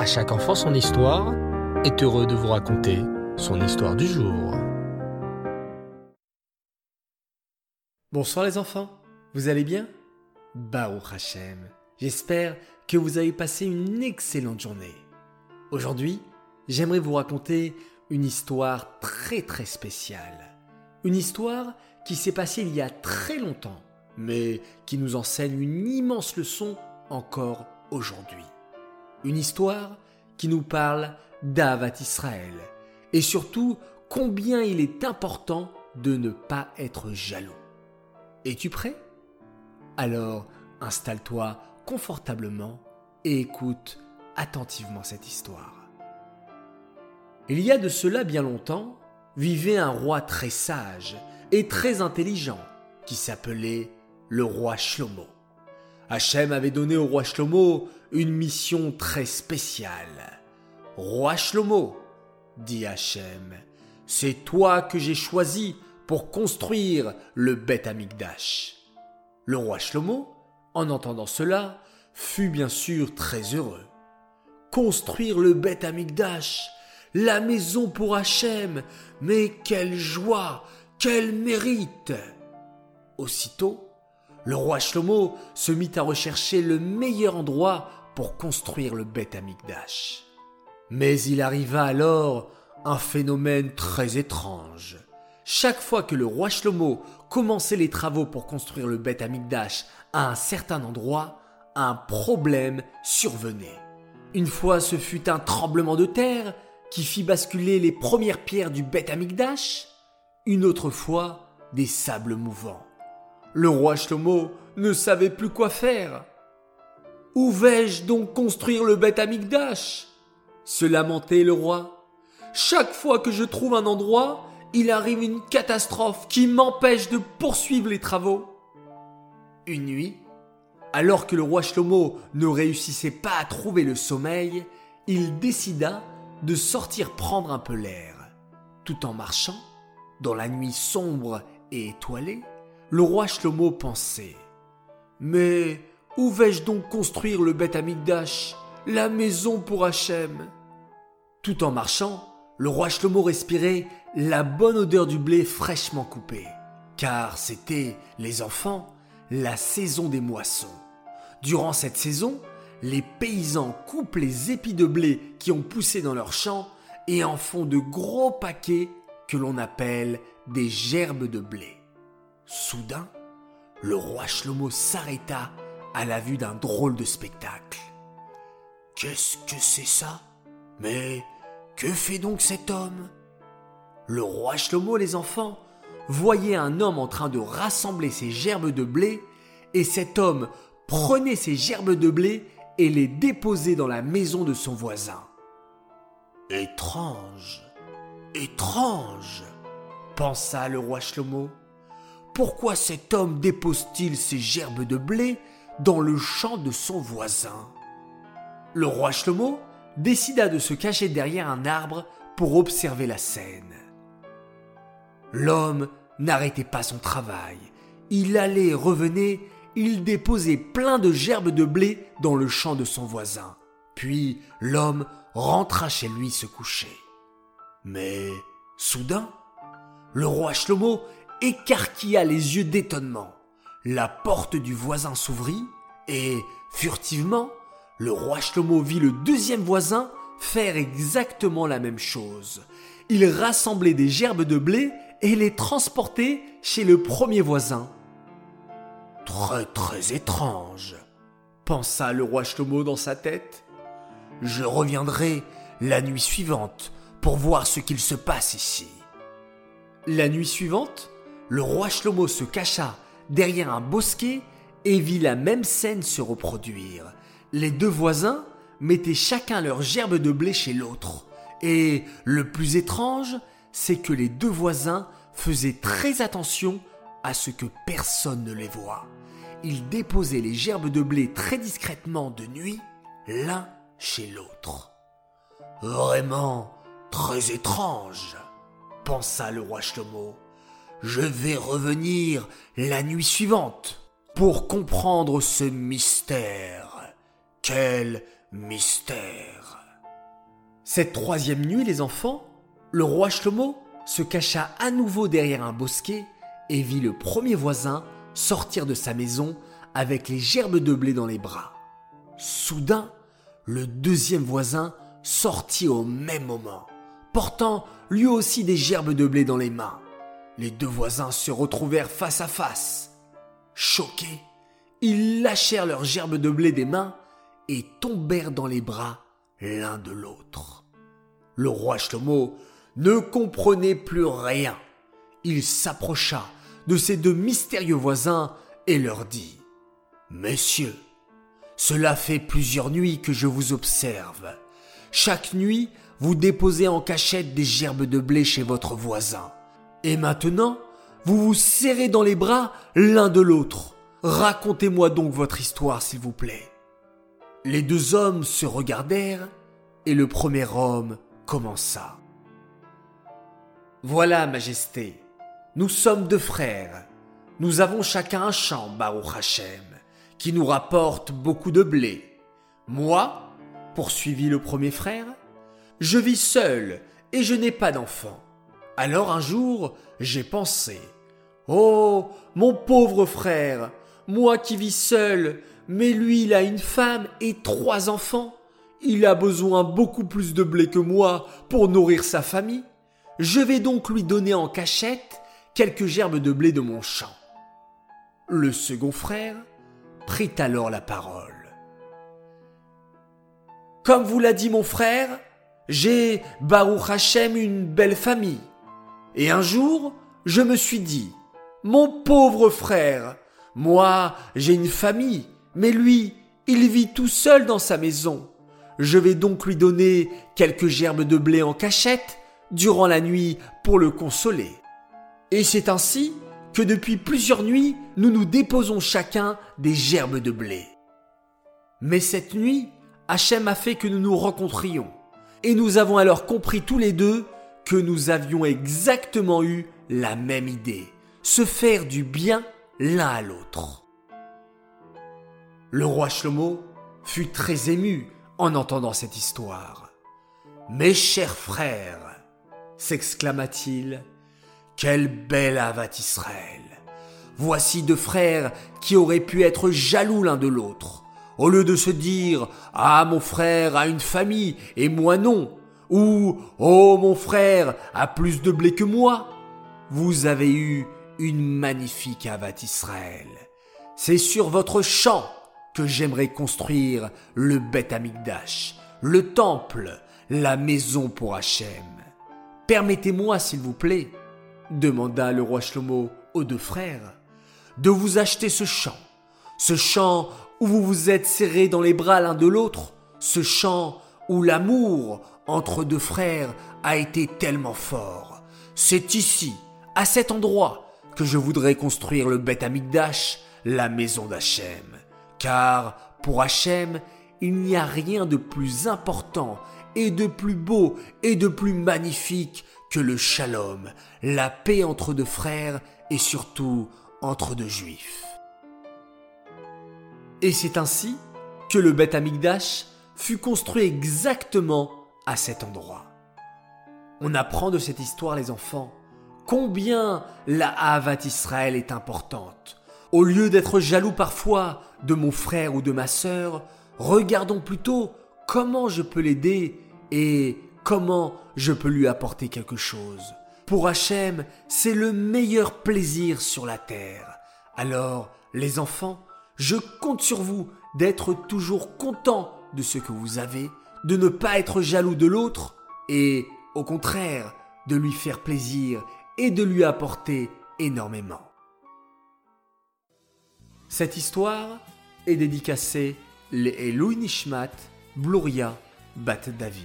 À chaque enfant son histoire est heureux de vous raconter son histoire du jour. Bonsoir les enfants, vous allez bien? Baruch Hashem, j'espère que vous avez passé une excellente journée. Aujourd'hui, j'aimerais vous raconter une histoire très très spéciale. Une histoire qui s'est passée il y a très longtemps, mais qui nous enseigne une immense leçon encore aujourd'hui. Une histoire qui nous parle d'Avat Israël et surtout combien il est important de ne pas être jaloux. Es-tu prêt? Alors installe-toi confortablement et écoute attentivement cette histoire. Il y a de cela bien longtemps, vivait un roi très sage et très intelligent qui s'appelait le roi Shlomo. Hachem avait donné au roi Shlomo une mission très spéciale. Roi Shlomo, dit Hachem, c'est toi que j'ai choisi pour construire le Beth Amikdash. Le roi Shlomo, en entendant cela, fut bien sûr très heureux. Construire le Beth Amikdash, la maison pour Hachem, mais quelle joie, quel mérite Aussitôt, le roi Shlomo se mit à rechercher le meilleur endroit pour construire le Beth Amikdash. Mais il arriva alors un phénomène très étrange. Chaque fois que le roi Shlomo commençait les travaux pour construire le Beth Amikdash à un certain endroit, un problème survenait. Une fois ce fut un tremblement de terre qui fit basculer les premières pierres du Beth Amikdash, une autre fois des sables mouvants. Le roi Shlomo ne savait plus quoi faire. Où vais-je donc construire le Beth Amikdash? se lamentait le roi. Chaque fois que je trouve un endroit, il arrive une catastrophe qui m'empêche de poursuivre les travaux. Une nuit, alors que le roi Shlomo ne réussissait pas à trouver le sommeil, il décida de sortir prendre un peu l'air. Tout en marchant, dans la nuit sombre et étoilée, le roi Shlomo pensait Mais où vais-je donc construire le Beth Amikdash, la maison pour Hachem? Tout en marchant, le roi Shlomo respirait la bonne odeur du blé fraîchement coupé, car c'était, les enfants, la saison des moissons. Durant cette saison, les paysans coupent les épis de blé qui ont poussé dans leurs champs et en font de gros paquets que l'on appelle des gerbes de blé. Soudain, le roi Shlomo s'arrêta à la vue d'un drôle de spectacle. Qu'est-ce que c'est ça? Mais que fait donc cet homme? Le roi Shlomo, les enfants, voyait un homme en train de rassembler ses gerbes de blé, et cet homme prenait ces gerbes de blé et les déposait dans la maison de son voisin. Étrange, étrange, pensa le roi Shlomo. Pourquoi cet homme dépose-t-il ses gerbes de blé dans le champ de son voisin Le roi Shlomo décida de se cacher derrière un arbre pour observer la scène. L'homme n'arrêtait pas son travail. Il allait et revenait, il déposait plein de gerbes de blé dans le champ de son voisin. Puis l'homme rentra chez lui se coucher. Mais soudain, le roi Shlomo écarquilla les yeux d'étonnement. La porte du voisin s'ouvrit et, furtivement, le roi Shlomo vit le deuxième voisin faire exactement la même chose. Il rassemblait des gerbes de blé et les transportait chez le premier voisin. Très très étrange, pensa le roi Shlomo dans sa tête. Je reviendrai la nuit suivante pour voir ce qu'il se passe ici. La nuit suivante, le roi Shlomo se cacha derrière un bosquet et vit la même scène se reproduire. Les deux voisins mettaient chacun leur gerbe de blé chez l'autre. Et le plus étrange, c'est que les deux voisins faisaient très attention à ce que personne ne les voie. Ils déposaient les gerbes de blé très discrètement de nuit, l'un chez l'autre. Vraiment très étrange, pensa le roi Shlomo. Je vais revenir la nuit suivante pour comprendre ce mystère. Quel mystère Cette troisième nuit, les enfants, le roi Shlomo se cacha à nouveau derrière un bosquet et vit le premier voisin sortir de sa maison avec les gerbes de blé dans les bras. Soudain, le deuxième voisin sortit au même moment, portant lui aussi des gerbes de blé dans les mains. Les deux voisins se retrouvèrent face à face. Choqués, ils lâchèrent leurs gerbes de blé des mains et tombèrent dans les bras l'un de l'autre. Le roi Shlomo ne comprenait plus rien. Il s'approcha de ces deux mystérieux voisins et leur dit Messieurs, cela fait plusieurs nuits que je vous observe. Chaque nuit, vous déposez en cachette des gerbes de blé chez votre voisin. Et maintenant, vous vous serrez dans les bras l'un de l'autre. Racontez-moi donc votre histoire, s'il vous plaît. Les deux hommes se regardèrent et le premier homme commença. Voilà, Majesté, nous sommes deux frères. Nous avons chacun un champ, Baruch Hashem, qui nous rapporte beaucoup de blé. Moi, poursuivit le premier frère, je vis seul et je n'ai pas d'enfant. Alors un jour, j'ai pensé, Oh, mon pauvre frère, moi qui vis seul, mais lui il a une femme et trois enfants. Il a besoin beaucoup plus de blé que moi pour nourrir sa famille. Je vais donc lui donner en cachette quelques gerbes de blé de mon champ. Le second frère prit alors la parole. Comme vous l'a dit mon frère, j'ai, Baruch Hashem, une belle famille. Et un jour, je me suis dit, mon pauvre frère, moi, j'ai une famille, mais lui, il vit tout seul dans sa maison. Je vais donc lui donner quelques gerbes de blé en cachette durant la nuit pour le consoler. Et c'est ainsi que depuis plusieurs nuits, nous nous déposons chacun des gerbes de blé. Mais cette nuit, Hachem a fait que nous nous rencontrions. Et nous avons alors compris tous les deux que nous avions exactement eu la même idée, se faire du bien l'un à l'autre. Le roi Shlomo fut très ému en entendant cette histoire. Mes chers frères, s'exclama-t-il. Quelle belle Avat Israël Voici deux frères qui auraient pu être jaloux l'un de l'autre. Au lieu de se dire Ah, mon frère a une famille et moi non, ou Oh, mon frère a plus de blé que moi, vous avez eu une magnifique Avat Israël. C'est sur votre champ que j'aimerais construire le Beth Amikdash, le temple, la maison pour Hachem. Permettez-moi, s'il vous plaît, demanda le roi Shlomo aux deux frères, de vous acheter ce champ, ce champ où vous vous êtes serrés dans les bras l'un de l'autre, ce champ où l'amour entre deux frères a été tellement fort. C'est ici, à cet endroit, que je voudrais construire le Beth Amikdash, la maison d'Hachem. Car pour Hachem, il n'y a rien de plus important et de plus beau et de plus magnifique que le shalom, la paix entre deux frères et surtout entre deux juifs. Et c'est ainsi que le Beth Amikdash fut construit exactement à cet endroit. On apprend de cette histoire, les enfants, combien la Havat Israël est importante. Au lieu d'être jaloux parfois de mon frère ou de ma sœur, regardons plutôt comment je peux l'aider et comment je peux lui apporter quelque chose. Pour Hachem, c'est le meilleur plaisir sur la terre. Alors, les enfants, je compte sur vous d'être toujours contents de ce que vous avez, de ne pas être jaloux de l'autre et, au contraire, de lui faire plaisir et de lui apporter énormément. Cette histoire est dédicacée les Louis Nishmat Bluria Bat David.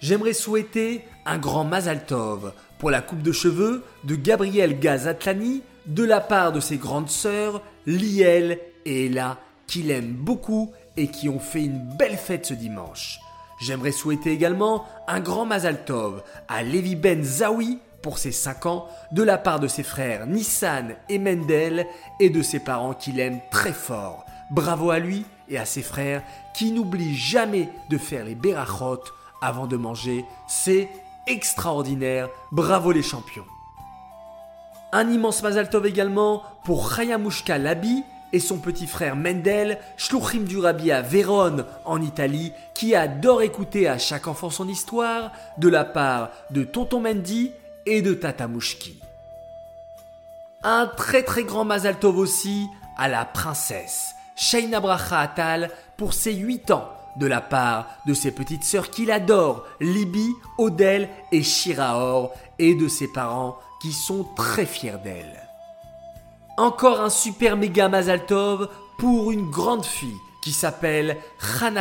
J'aimerais souhaiter un grand Mazal Tov pour la coupe de cheveux de Gabriel Gazatlani de la part de ses grandes sœurs Liel et Ella qui l'aiment beaucoup et qui ont fait une belle fête ce dimanche. J'aimerais souhaiter également un grand Mazal Tov à Levi Ben Zawi pour ses 5 ans de la part de ses frères Nissan et Mendel et de ses parents qui l'aiment très fort Bravo à lui et à ses frères qui n'oublient jamais de faire les berachot avant de manger. C'est extraordinaire. Bravo les champions. Un immense Mazal Tov également pour Chayamushka Labi et son petit frère Mendel, Shluchim du Rabbi à Vérone en Italie, qui adore écouter à chaque enfant son histoire de la part de Tonton Mendy et de Tata Mouchki. Un très très grand Mazal Tov aussi à la princesse Shaina Bracha Atal pour ses 8 ans de la part de ses petites sœurs qu'il adore, Libby, Odell et Shiraor, et de ses parents qui sont très fiers d'elle. Encore un super méga Mazaltov pour une grande fille qui s'appelle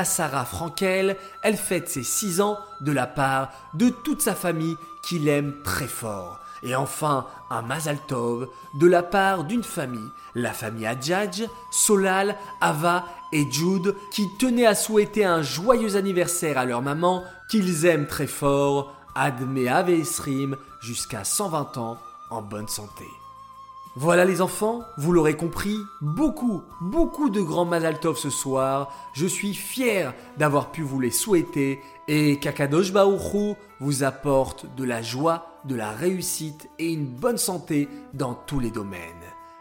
Sarah Frankel. Elle fête ses 6 ans de la part de toute sa famille qui l'aime très fort. Et enfin, un Mazaltov de la part d'une famille, la famille Adjadj, Solal, Ava et Jude, qui tenaient à souhaiter un joyeux anniversaire à leur maman, qu'ils aiment très fort, Adme Ave Esrim, jusqu'à 120 ans, en bonne santé. Voilà les enfants, vous l'aurez compris, beaucoup, beaucoup de grands Mazaltov ce soir. Je suis fier d'avoir pu vous les souhaiter et Kakadosh Baouchou vous apporte de la joie, de la réussite et une bonne santé dans tous les domaines.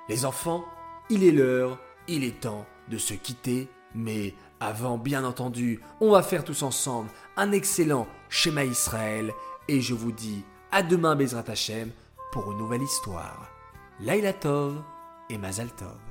Les enfants, il est l'heure, il est temps de se quitter, mais avant, bien entendu, on va faire tous ensemble un excellent schéma Israël et je vous dis à demain Bezrat Hashem pour une nouvelle histoire. Laila Tov et Mazal Tov.